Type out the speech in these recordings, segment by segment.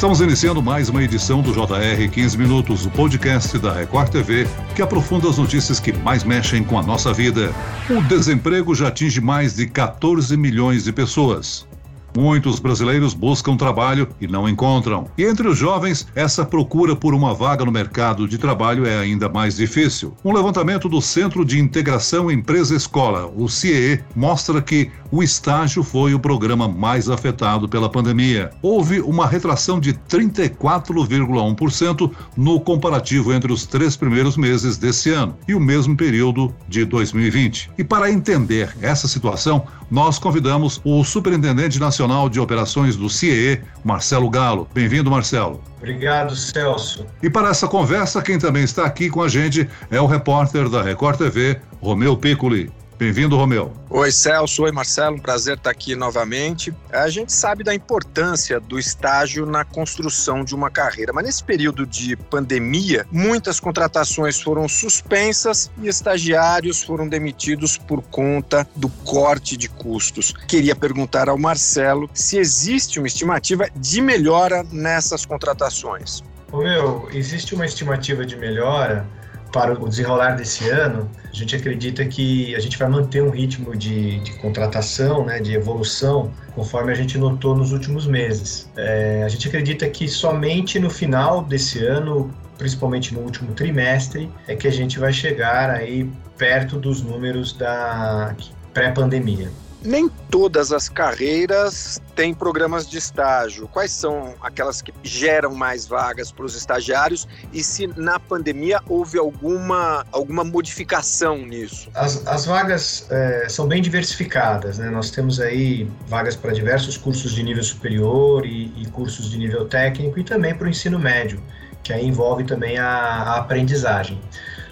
Estamos iniciando mais uma edição do JR 15 Minutos, o podcast da Record TV, que aprofunda as notícias que mais mexem com a nossa vida. O desemprego já atinge mais de 14 milhões de pessoas. Muitos brasileiros buscam trabalho e não encontram. E entre os jovens, essa procura por uma vaga no mercado de trabalho é ainda mais difícil. Um levantamento do Centro de Integração Empresa-Escola, o CIE, mostra que o estágio foi o programa mais afetado pela pandemia. Houve uma retração de 34,1% no comparativo entre os três primeiros meses desse ano e o mesmo período de 2020. E para entender essa situação, nós convidamos o Superintendente Nacional Nacional de Operações do CIE, Marcelo Galo. Bem-vindo, Marcelo. Obrigado, Celso. E para essa conversa, quem também está aqui com a gente é o repórter da Record TV, Romeu Piccoli. Bem-vindo, Romeu. Oi, Celso. Oi, Marcelo. Um prazer estar aqui novamente. A gente sabe da importância do estágio na construção de uma carreira, mas nesse período de pandemia, muitas contratações foram suspensas e estagiários foram demitidos por conta do corte de custos. Queria perguntar ao Marcelo se existe uma estimativa de melhora nessas contratações. Romeu, existe uma estimativa de melhora para o desenrolar desse ano, a gente acredita que a gente vai manter um ritmo de, de contratação, né, de evolução, conforme a gente notou nos últimos meses. É, a gente acredita que somente no final desse ano, principalmente no último trimestre, é que a gente vai chegar aí perto dos números da pré-pandemia nem todas as carreiras têm programas de estágio. Quais são aquelas que geram mais vagas para os estagiários e se na pandemia houve alguma, alguma modificação nisso? As, as vagas é, são bem diversificadas. Né? Nós temos aí vagas para diversos cursos de nível superior e, e cursos de nível técnico e também para o ensino médio, que aí envolve também a, a aprendizagem.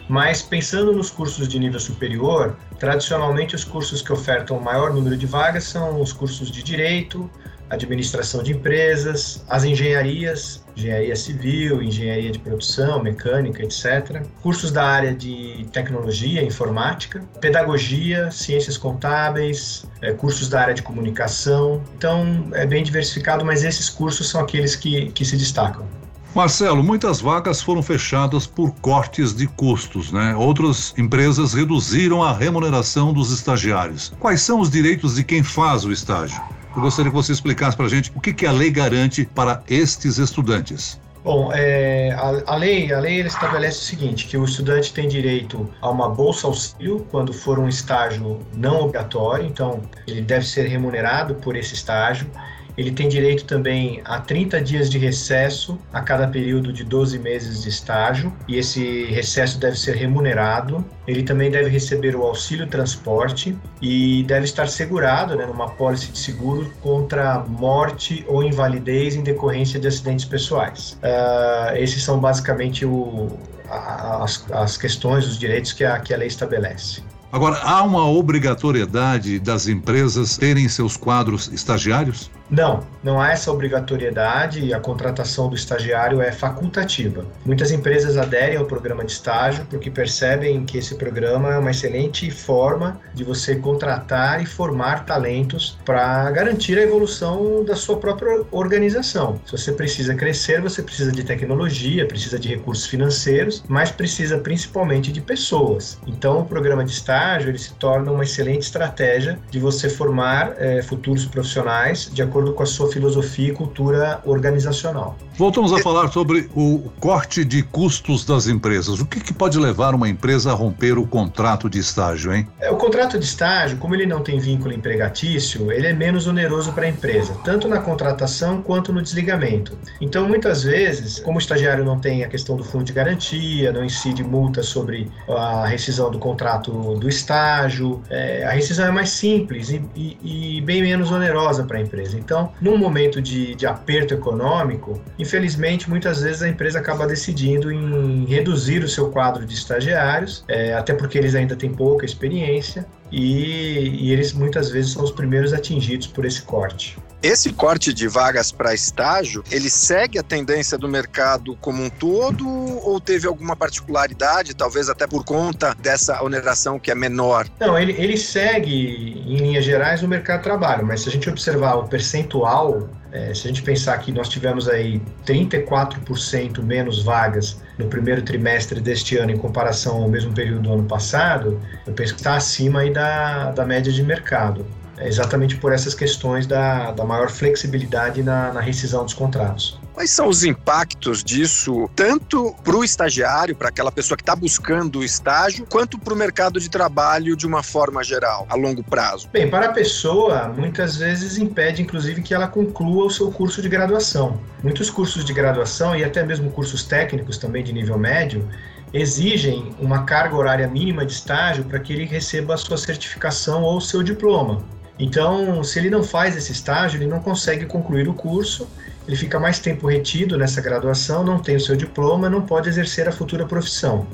Mas pensando nos cursos de nível superior, tradicionalmente os cursos que ofertam maior número de vagas são os cursos de direito, administração de empresas, as engenharias, engenharia civil, engenharia de produção, mecânica, etc. Cursos da área de tecnologia, informática, pedagogia, ciências contábeis, é, cursos da área de comunicação. Então é bem diversificado, mas esses cursos são aqueles que, que se destacam. Marcelo, muitas vagas foram fechadas por cortes de custos, né? Outras empresas reduziram a remuneração dos estagiários. Quais são os direitos de quem faz o estágio? Eu gostaria que você explicasse para a gente o que, que a lei garante para estes estudantes. Bom, é, a, a, lei, a lei estabelece o seguinte, que o estudante tem direito a uma bolsa auxílio quando for um estágio não obrigatório, então ele deve ser remunerado por esse estágio. Ele tem direito também a 30 dias de recesso a cada período de 12 meses de estágio, e esse recesso deve ser remunerado. Ele também deve receber o auxílio transporte e deve estar segurado né, numa pólice de seguro contra morte ou invalidez em decorrência de acidentes pessoais. Uh, esses são basicamente o, as, as questões, os direitos que a, que a lei estabelece. Agora, há uma obrigatoriedade das empresas terem seus quadros estagiários? Não, não há essa obrigatoriedade e a contratação do estagiário é facultativa. Muitas empresas aderem ao programa de estágio porque percebem que esse programa é uma excelente forma de você contratar e formar talentos para garantir a evolução da sua própria organização. Se você precisa crescer, você precisa de tecnologia, precisa de recursos financeiros, mas precisa principalmente de pessoas. Então, o programa de estágio ele se torna uma excelente estratégia de você formar é, futuros profissionais de acordo acordo com a sua filosofia e cultura organizacional. Voltamos a falar sobre o corte de custos das empresas. O que, que pode levar uma empresa a romper o contrato de estágio, hein? É, o contrato de estágio, como ele não tem vínculo empregatício, ele é menos oneroso para a empresa, tanto na contratação quanto no desligamento. Então, muitas vezes, como o estagiário não tem a questão do fundo de garantia, não incide multa sobre a rescisão do contrato do estágio, é, a rescisão é mais simples e, e, e bem menos onerosa para a empresa. Então, num momento de, de aperto econômico, infelizmente, muitas vezes a empresa acaba decidindo em reduzir o seu quadro de estagiários, é, até porque eles ainda têm pouca experiência, e, e eles muitas vezes são os primeiros atingidos por esse corte. Esse corte de vagas para estágio, ele segue a tendência do mercado como um todo ou teve alguma particularidade, talvez até por conta dessa oneração que é menor? Não, ele, ele segue, em linhas gerais, o mercado de trabalho, mas se a gente observar o percentual É, se a gente pensar que nós tivemos aí 34% menos vagas no primeiro trimestre deste ano em comparação ao mesmo período do ano passado, eu penso que está acima aí da, da média de mercado. É exatamente por essas questões da, da maior flexibilidade na, na rescisão dos contratos. Quais são os impactos disso, tanto para o estagiário, para aquela pessoa que está buscando o estágio, quanto para o mercado de trabalho de uma forma geral, a longo prazo? Bem, para a pessoa, muitas vezes impede, inclusive, que ela conclua o seu curso de graduação. Muitos cursos de graduação e até mesmo cursos técnicos também de nível médio exigem uma carga horária mínima de estágio para que ele receba a sua certificação ou o seu diploma. Então, se ele não faz esse estágio, ele não consegue concluir o curso ele fica mais tempo retido nessa graduação, não tem o seu diploma, não pode exercer a futura profissão.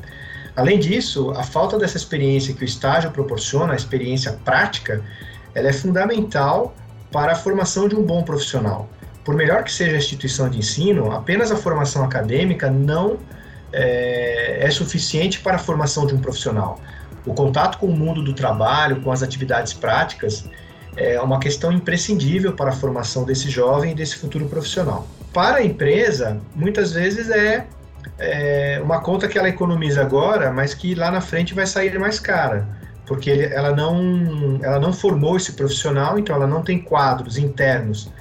Além disso, a falta dessa experiência que o estágio proporciona, a experiência prática, ela é fundamental para a formação de um bom profissional. Por melhor que seja a instituição de ensino, apenas a formação acadêmica não é, é suficiente para a formação de um profissional. O contato com o mundo do trabalho, com as atividades práticas, é uma questão imprescindível para a formação desse jovem e desse futuro profissional. Para a empresa, muitas vezes é, é uma conta que ela economiza agora, mas que lá na frente vai sair mais cara, porque ela não, ela não formou esse profissional, então ela não tem quadros internos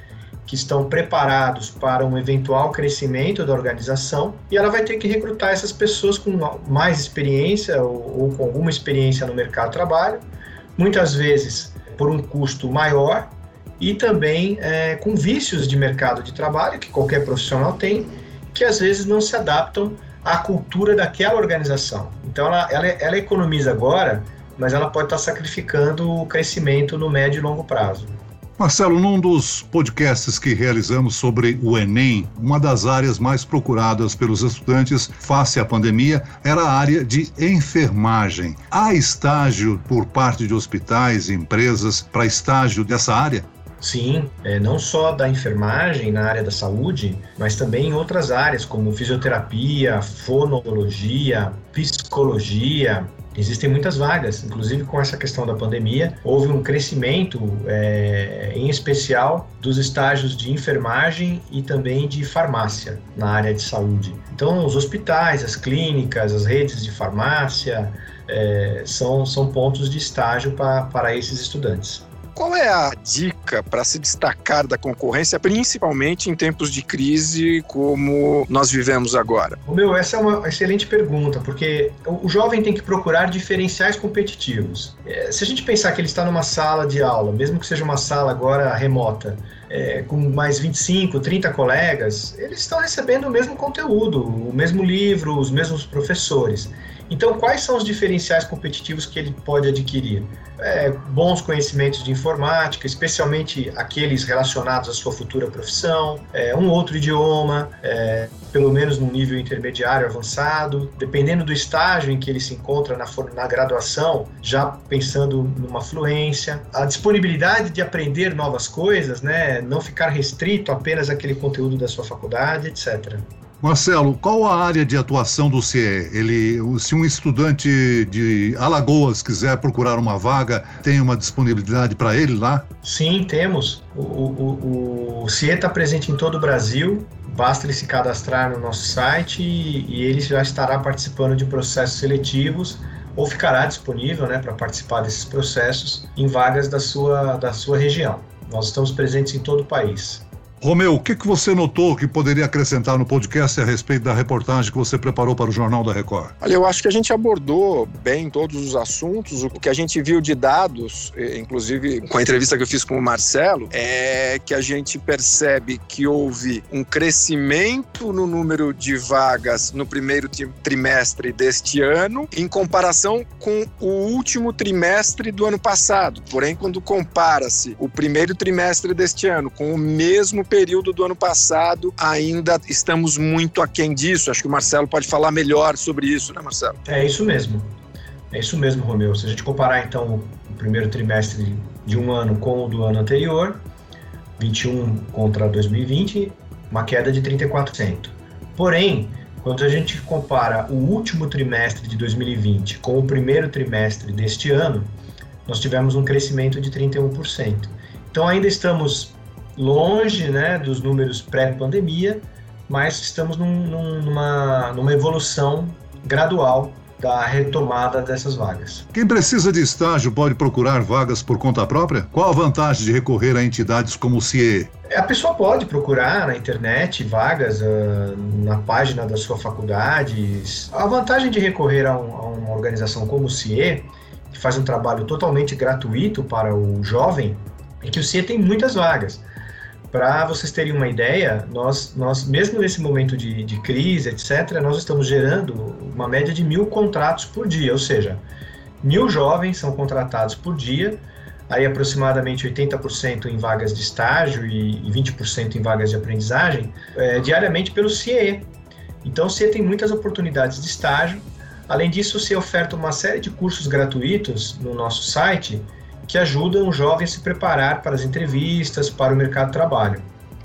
que estão preparados para um eventual crescimento da organização e ela vai ter que recrutar essas pessoas com mais experiência ou, ou com alguma experiência no mercado de trabalho, muitas vezes por um custo maior e também é, com vícios de mercado de trabalho que qualquer profissional tem, que às vezes não se adaptam à cultura daquela organização. Então ela, ela, ela economiza agora, mas ela pode estar sacrificando o crescimento no médio e longo prazo. Marcelo, num dos podcasts que realizamos sobre o Enem, uma das áreas mais procuradas pelos estudantes face à pandemia era a área de enfermagem. Há estágio por parte de hospitais e empresas para estágio dessa área? Sim, é, não só da enfermagem na área da saúde, mas também em outras áreas como fisioterapia, fonologia, psicologia, Existem muitas vagas, inclusive com essa questão da pandemia, houve um crescimento, é, em especial, dos estágios de enfermagem e também de farmácia na área de saúde. Então, os hospitais, as clínicas, as redes de farmácia é, são, são pontos de estágio para esses estudantes. Qual é a dica para se destacar da concorrência, principalmente em tempos de crise como nós vivemos agora? Meu, essa é uma excelente pergunta, porque o jovem tem que procurar diferenciais competitivos. É, se a gente pensar que ele está numa sala de aula, mesmo que seja uma sala agora remota, é, com mais 25, 30 colegas, eles estão recebendo o mesmo conteúdo, o mesmo livro, os mesmos professores. Então, quais são os diferenciais competitivos que ele pode adquirir? É, bons conhecimentos de informática, especialmente aqueles relacionados à sua futura profissão, é, um outro idioma, é, pelo menos num nível intermediário avançado, dependendo do estágio em que ele se encontra na, na graduação, já pensando numa fluência, a disponibilidade de aprender novas coisas, né, não ficar restrito apenas àquele conteúdo da sua faculdade, etc. Marcelo, qual a área de atuação do CIE? Ele, se um estudante de Alagoas quiser procurar uma vaga, tem uma disponibilidade para ele lá? Sim, temos. O, o, o CIE está presente em todo o Brasil. Basta ele se cadastrar no nosso site e, e ele já estará participando de processos seletivos ou ficará disponível né, para participar desses processos em vagas da sua, da sua região. Nós estamos presentes em todo o país. Romeu, o que, que você notou que poderia acrescentar no podcast a respeito da reportagem que você preparou para o Jornal da Record? Olha, eu acho que a gente abordou bem todos os assuntos. O que a gente viu de dados, eh, inclusive com a entrevista que eu fiz com o Marcelo, é que a gente percebe que houve um crescimento no número de vagas no primeiro trimestre deste ano, em comparação com o último trimestre do ano passado. Porém, quando compara-se o primeiro trimestre deste ano com o mesmo período do ano passado, ainda estamos muito aquém disso. Acho que o Marcelo pode falar melhor sobre isso, né, Marcelo? É isso mesmo. É isso mesmo, Romeu. Se a gente comparar, então, o primeiro trimestre de um ano com o do ano anterior, 21 contra 2020, uma queda de 34%. Porém, quando a gente compara o último trimestre de 2020 com o primeiro trimestre deste ano, nós tivemos um crescimento de 31%. Então ainda estamos longe né, dos números pré-pandemia, mas estamos num, num, numa, numa evolução gradual da retomada dessas vagas. Quem precisa de estágio pode procurar vagas por conta própria? Qual a vantagem de recorrer a entidades como o CIE? A pessoa pode procurar na internet vagas uh, na página da sua faculdade. A vantagem de recorrer a, um, a uma organização como o CIE, que faz um trabalho totalmente gratuito para o jovem, é que o CIE tem muitas vagas. Para vocês terem uma ideia, nós, nós mesmo nesse momento de, de crise, etc., nós estamos gerando uma média de mil contratos por dia, ou seja, mil jovens são contratados por dia, aí aproximadamente 80% em vagas de estágio e, e 20% em vagas de aprendizagem, é, diariamente pelo CIE. Então, o CIE tem muitas oportunidades de estágio. Além disso, o CIE oferta uma série de cursos gratuitos no nosso site que ajudam o jovem a se preparar para as entrevistas, para o mercado de trabalho.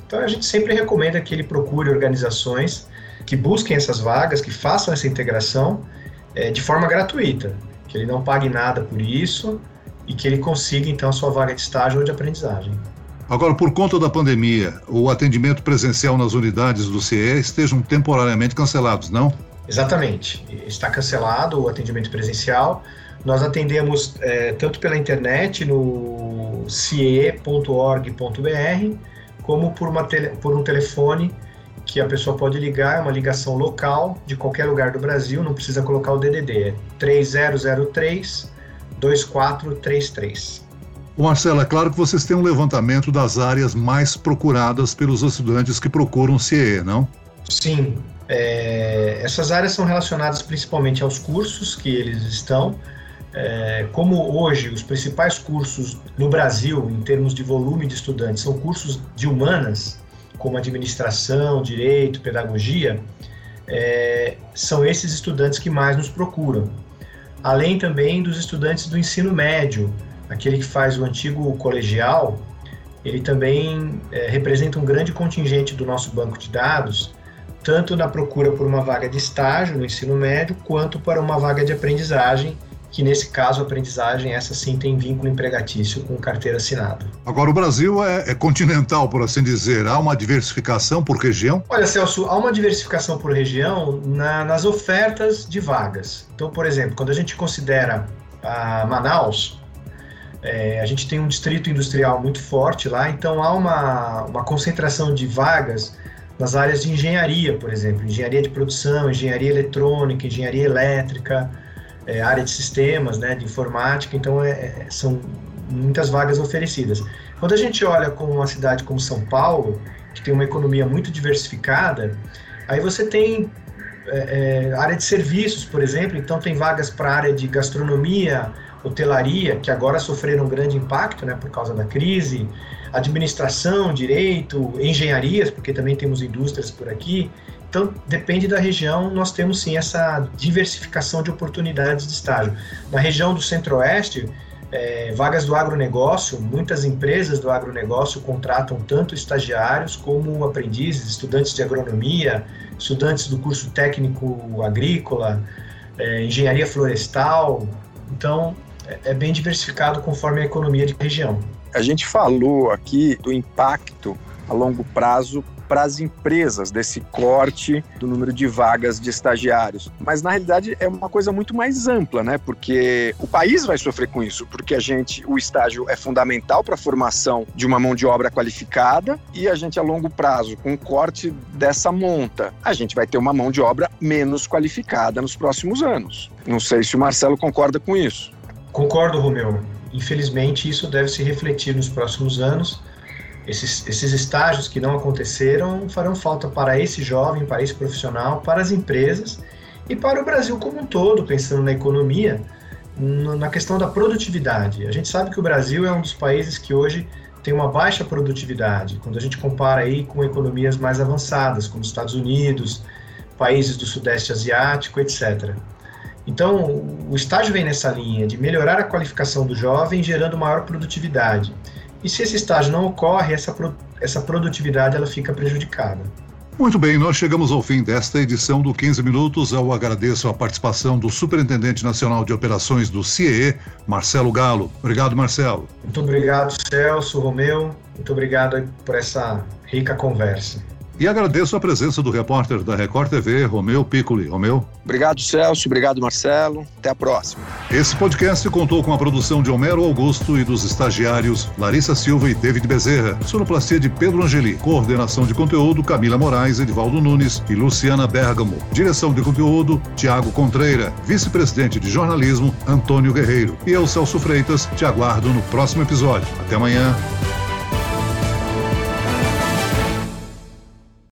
Então a gente sempre recomenda que ele procure organizações que busquem essas vagas, que façam essa integração é, de forma gratuita, que ele não pague nada por isso e que ele consiga então a sua vaga de estágio ou de aprendizagem. Agora, por conta da pandemia, o atendimento presencial nas unidades do CE estejam temporariamente cancelados, não? Exatamente. Está cancelado o atendimento presencial. Nós atendemos é, tanto pela internet no cie.org.br, como por, uma tele, por um telefone que a pessoa pode ligar, é uma ligação local de qualquer lugar do Brasil, não precisa colocar o DDD, é 3003 2433. Marcelo, é claro que vocês têm um levantamento das áreas mais procuradas pelos estudantes que procuram o CIE, não? Sim. É, essas áreas são relacionadas principalmente aos cursos que eles estão, é, como hoje os principais cursos no Brasil, em termos de volume de estudantes, são cursos de humanas, como administração, direito, pedagogia, é, são esses estudantes que mais nos procuram. Além também dos estudantes do ensino médio, aquele que faz o antigo colegial, ele também é, representa um grande contingente do nosso banco de dados, tanto na procura por uma vaga de estágio no ensino médio, quanto para uma vaga de aprendizagem que nesse caso a aprendizagem essa sim tem vínculo empregatício com carteira assinada. Agora o Brasil é, é, continental, por assim dizer, há uma diversificação por região? Olha, Celso, há uma diversificação por região na, nas ofertas de vagas. Então, por exemplo, quando a gente considera a Manaus, é, a gente tem um distrito industrial muito forte lá, então há uma, uma concentração de vagas nas áreas de engenharia, por exemplo, engenharia de produção, engenharia eletrônica, engenharia elétrica, é, área de sistemas, né, de informática, então é, é, são muitas vagas oferecidas. Quando a gente olha com uma cidade como São Paulo, que tem uma economia muito diversificada, aí você tem é, é área de serviços, por exemplo, então tem vagas para área de gastronomia, hotelaria, que agora sofreram um grande impacto né, por causa da crise, administração, direito, engenharias, porque também temos indústrias por aqui. Então, depende da região, nós temos sim essa diversificação de oportunidades de estágio. Na região do Centro-Oeste, é, vagas do agronegócio, muitas empresas do agronegócio contratam tanto estagiários como aprendizes, estudantes de agronomia, estudantes do curso técnico agrícola, é, engenharia florestal. Então, é, é bem diversificado conforme a economia de região. A gente falou aqui do impacto a longo prazo para as empresas desse corte do número de vagas de estagiários. Mas na realidade é uma coisa muito mais ampla, né? Porque o país vai sofrer com isso, porque a gente, o estágio é fundamental para a formação de uma mão de obra qualificada e a gente a longo prazo, com o corte dessa monta, a gente vai ter uma mão de obra menos qualificada nos próximos anos. Não sei se o Marcelo concorda com isso. Concordo, Romeu. Infelizmente, isso deve se refletir nos próximos anos esses, esses estágios que não aconteceram farão falta para esse jovem, para esse profissional, para as empresas e para o Brasil como um todo, pensando na economia, na questão da produtividade. A gente sabe que o Brasil é um dos países que hoje tem uma baixa produtividade, quando a gente compara aí com economias mais avançadas, como Estados Unidos, países do Sudeste Asiático, etc. Então, o estágio vem nessa linha de melhorar a qualificação do jovem, gerando maior produtividade. E se esse estágio não ocorre, essa, essa produtividade ela fica prejudicada. Muito bem, nós chegamos ao fim desta edição do 15 Minutos. Eu agradeço a participação do Superintendente Nacional de Operações do CIE, Marcelo Galo. Obrigado, Marcelo. Muito obrigado, Celso, Romeu. Muito obrigado por essa rica conversa. E agradeço a presença do repórter da Record TV, Romeu Piccoli. Romeu. Obrigado, Celso. Obrigado, Marcelo. Até a próxima. Esse podcast contou com a produção de Homero Augusto e dos estagiários Larissa Silva e David Bezerra. Sonoplastia de Pedro Angeli. Coordenação de conteúdo Camila Moraes, Edivaldo Nunes e Luciana Bergamo. Direção de conteúdo Tiago Contreira. Vice-presidente de jornalismo Antônio Guerreiro. E eu, Celso Freitas, te aguardo no próximo episódio. Até amanhã.